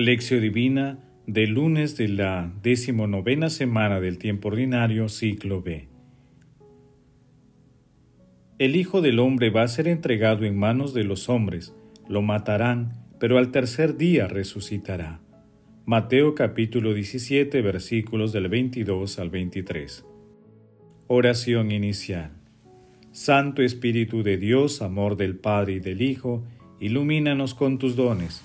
Lección Divina del lunes de la decimonovena semana del tiempo ordinario, ciclo B. El Hijo del Hombre va a ser entregado en manos de los hombres, lo matarán, pero al tercer día resucitará. Mateo capítulo 17 versículos del 22 al 23. Oración inicial. Santo Espíritu de Dios, amor del Padre y del Hijo, ilumínanos con tus dones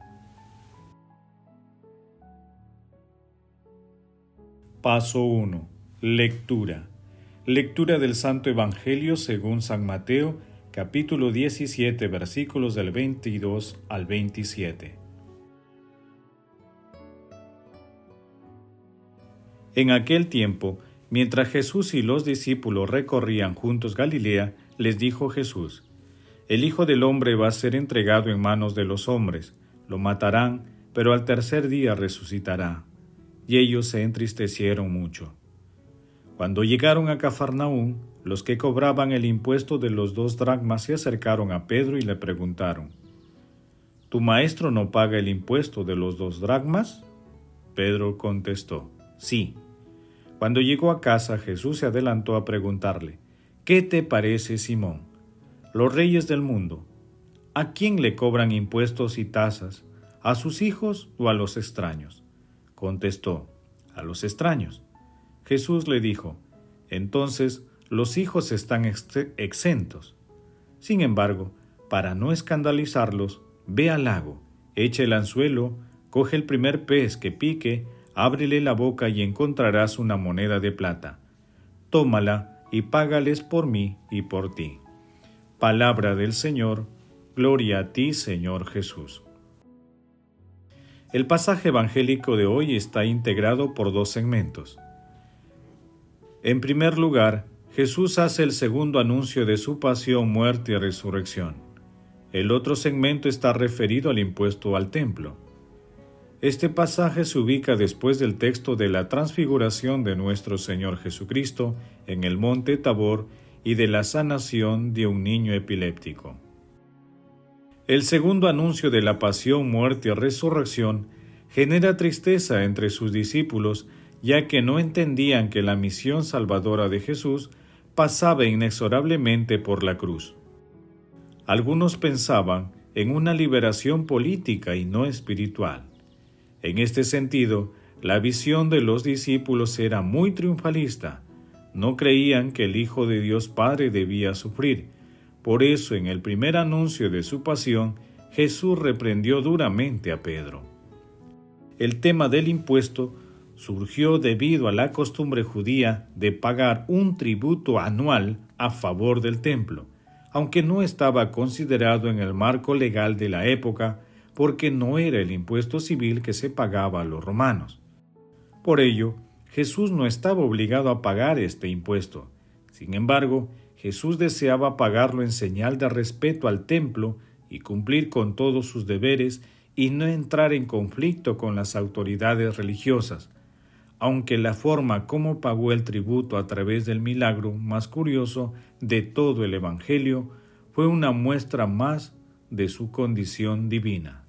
Paso 1. Lectura. Lectura del Santo Evangelio según San Mateo, capítulo 17, versículos del 22 al 27. En aquel tiempo, mientras Jesús y los discípulos recorrían juntos Galilea, les dijo Jesús, El Hijo del Hombre va a ser entregado en manos de los hombres, lo matarán, pero al tercer día resucitará y ellos se entristecieron mucho. Cuando llegaron a Cafarnaún, los que cobraban el impuesto de los dos dracmas se acercaron a Pedro y le preguntaron, ¿Tu maestro no paga el impuesto de los dos dracmas? Pedro contestó, sí. Cuando llegó a casa, Jesús se adelantó a preguntarle, ¿qué te parece, Simón? Los reyes del mundo, ¿a quién le cobran impuestos y tasas? ¿A sus hijos o a los extraños? Contestó, a los extraños. Jesús le dijo, entonces los hijos están exentos. Sin embargo, para no escandalizarlos, ve al lago, echa el anzuelo, coge el primer pez que pique, ábrele la boca y encontrarás una moneda de plata. Tómala y págales por mí y por ti. Palabra del Señor, gloria a ti, Señor Jesús. El pasaje evangélico de hoy está integrado por dos segmentos. En primer lugar, Jesús hace el segundo anuncio de su pasión, muerte y resurrección. El otro segmento está referido al impuesto al templo. Este pasaje se ubica después del texto de la transfiguración de nuestro Señor Jesucristo en el monte Tabor y de la sanación de un niño epiléptico. El segundo anuncio de la pasión, muerte y resurrección genera tristeza entre sus discípulos, ya que no entendían que la misión salvadora de Jesús pasaba inexorablemente por la cruz. Algunos pensaban en una liberación política y no espiritual. En este sentido, la visión de los discípulos era muy triunfalista. No creían que el Hijo de Dios Padre debía sufrir, por eso, en el primer anuncio de su pasión, Jesús reprendió duramente a Pedro. El tema del impuesto surgió debido a la costumbre judía de pagar un tributo anual a favor del templo, aunque no estaba considerado en el marco legal de la época porque no era el impuesto civil que se pagaba a los romanos. Por ello, Jesús no estaba obligado a pagar este impuesto. Sin embargo, Jesús deseaba pagarlo en señal de respeto al templo y cumplir con todos sus deberes y no entrar en conflicto con las autoridades religiosas, aunque la forma como pagó el tributo a través del milagro más curioso de todo el Evangelio fue una muestra más de su condición divina.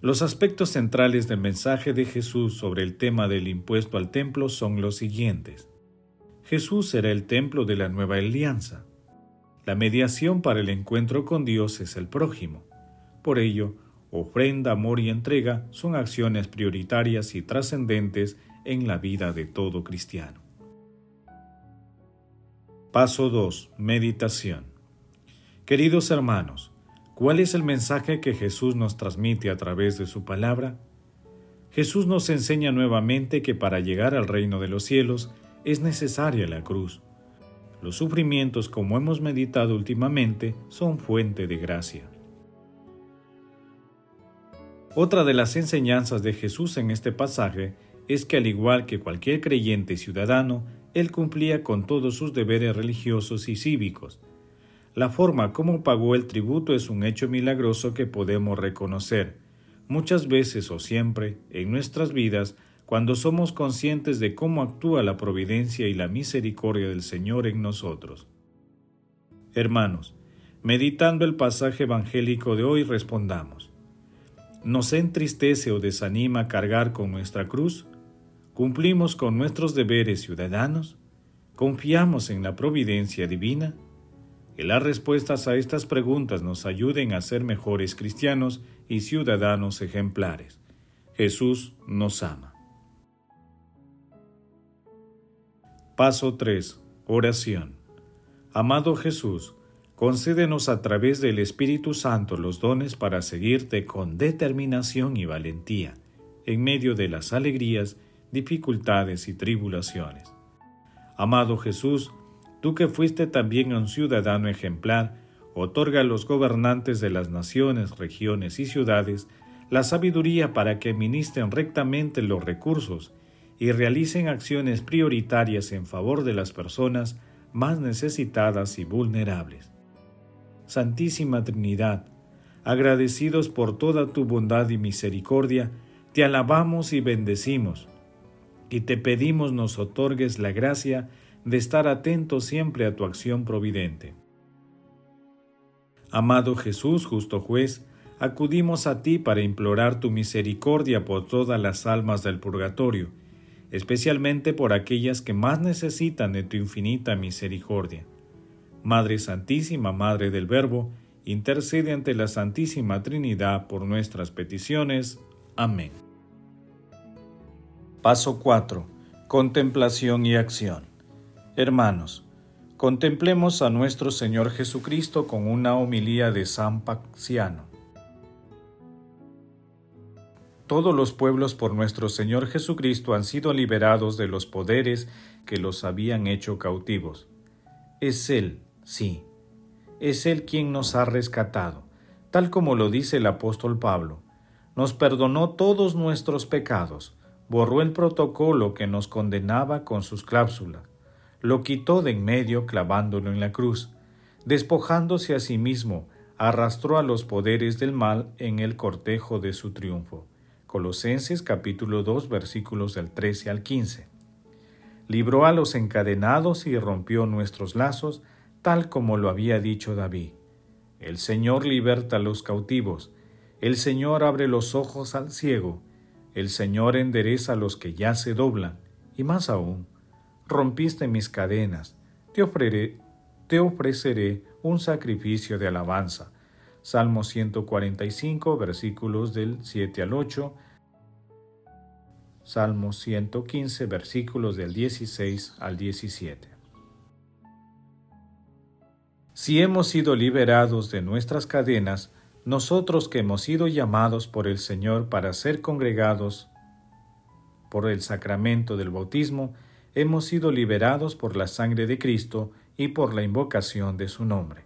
Los aspectos centrales del mensaje de Jesús sobre el tema del impuesto al templo son los siguientes. Jesús será el templo de la nueva alianza. La mediación para el encuentro con Dios es el prójimo. Por ello, ofrenda, amor y entrega son acciones prioritarias y trascendentes en la vida de todo cristiano. Paso 2. Meditación. Queridos hermanos, ¿cuál es el mensaje que Jesús nos transmite a través de su palabra? Jesús nos enseña nuevamente que para llegar al reino de los cielos es necesaria la cruz. Los sufrimientos, como hemos meditado últimamente, son fuente de gracia. Otra de las enseñanzas de Jesús en este pasaje es que al igual que cualquier creyente ciudadano, él cumplía con todos sus deberes religiosos y cívicos. La forma como pagó el tributo es un hecho milagroso que podemos reconocer, muchas veces o siempre, en nuestras vidas, cuando somos conscientes de cómo actúa la providencia y la misericordia del Señor en nosotros. Hermanos, meditando el pasaje evangélico de hoy, respondamos. ¿Nos entristece o desanima cargar con nuestra cruz? ¿Cumplimos con nuestros deberes ciudadanos? ¿Confiamos en la providencia divina? Que las respuestas a estas preguntas nos ayuden a ser mejores cristianos y ciudadanos ejemplares. Jesús nos ama. Paso 3. Oración. Amado Jesús, concédenos a través del Espíritu Santo los dones para seguirte con determinación y valentía en medio de las alegrías dificultades y tribulaciones. Amado Jesús, tú que fuiste también un ciudadano ejemplar, otorga a los gobernantes de las naciones, regiones y ciudades la sabiduría para que administren rectamente los recursos y realicen acciones prioritarias en favor de las personas más necesitadas y vulnerables. Santísima Trinidad, agradecidos por toda tu bondad y misericordia, te alabamos y bendecimos y te pedimos nos otorgues la gracia de estar atentos siempre a tu acción providente. Amado Jesús, justo juez, acudimos a ti para implorar tu misericordia por todas las almas del purgatorio, especialmente por aquellas que más necesitan de tu infinita misericordia. Madre Santísima, Madre del Verbo, intercede ante la Santísima Trinidad por nuestras peticiones. Amén. Paso 4. Contemplación y acción. Hermanos, contemplemos a nuestro Señor Jesucristo con una homilía de San Paxiano. Todos los pueblos por nuestro Señor Jesucristo han sido liberados de los poderes que los habían hecho cautivos. Es Él, sí, es Él quien nos ha rescatado, tal como lo dice el apóstol Pablo. Nos perdonó todos nuestros pecados borró el protocolo que nos condenaba con sus cláusulas, lo quitó de en medio clavándolo en la cruz, despojándose a sí mismo, arrastró a los poderes del mal en el cortejo de su triunfo. Colosenses capítulo 2 versículos del 13 al 15. Libró a los encadenados y rompió nuestros lazos, tal como lo había dicho David. El Señor liberta a los cautivos, el Señor abre los ojos al ciego, el Señor endereza a los que ya se doblan, y más aún, rompiste mis cadenas, te, te ofreceré un sacrificio de alabanza. Salmo 145, versículos del 7 al 8, Salmo 115, versículos del 16 al 17. Si hemos sido liberados de nuestras cadenas, nosotros que hemos sido llamados por el Señor para ser congregados por el sacramento del bautismo, hemos sido liberados por la sangre de Cristo y por la invocación de su nombre.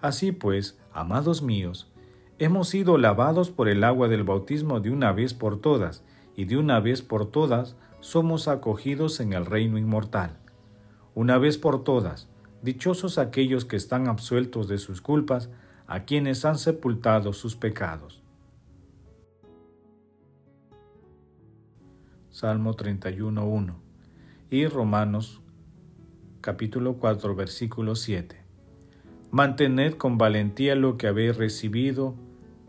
Así pues, amados míos, hemos sido lavados por el agua del bautismo de una vez por todas, y de una vez por todas somos acogidos en el reino inmortal. Una vez por todas, dichosos aquellos que están absueltos de sus culpas, a quienes han sepultado sus pecados. Salmo 31.1 y Romanos capítulo 4 versículo 7. Mantened con valentía lo que habéis recibido,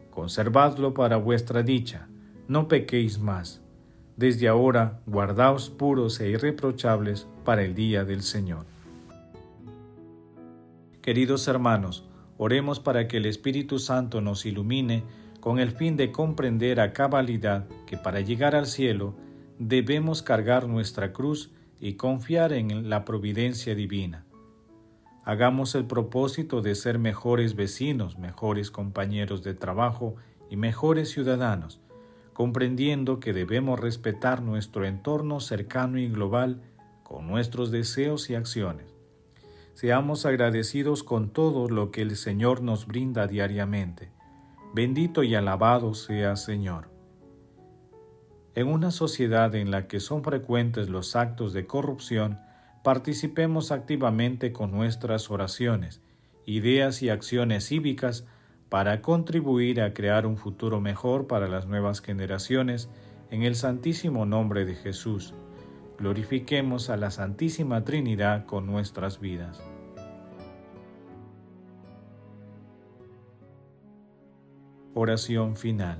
conservadlo para vuestra dicha, no pequéis más. Desde ahora guardaos puros e irreprochables para el día del Señor. Queridos hermanos, Oremos para que el Espíritu Santo nos ilumine con el fin de comprender a cabalidad que para llegar al cielo debemos cargar nuestra cruz y confiar en la providencia divina. Hagamos el propósito de ser mejores vecinos, mejores compañeros de trabajo y mejores ciudadanos, comprendiendo que debemos respetar nuestro entorno cercano y global con nuestros deseos y acciones. Seamos agradecidos con todo lo que el Señor nos brinda diariamente. Bendito y alabado sea Señor. En una sociedad en la que son frecuentes los actos de corrupción, participemos activamente con nuestras oraciones, ideas y acciones cívicas para contribuir a crear un futuro mejor para las nuevas generaciones en el santísimo nombre de Jesús. Glorifiquemos a la Santísima Trinidad con nuestras vidas. Oración final.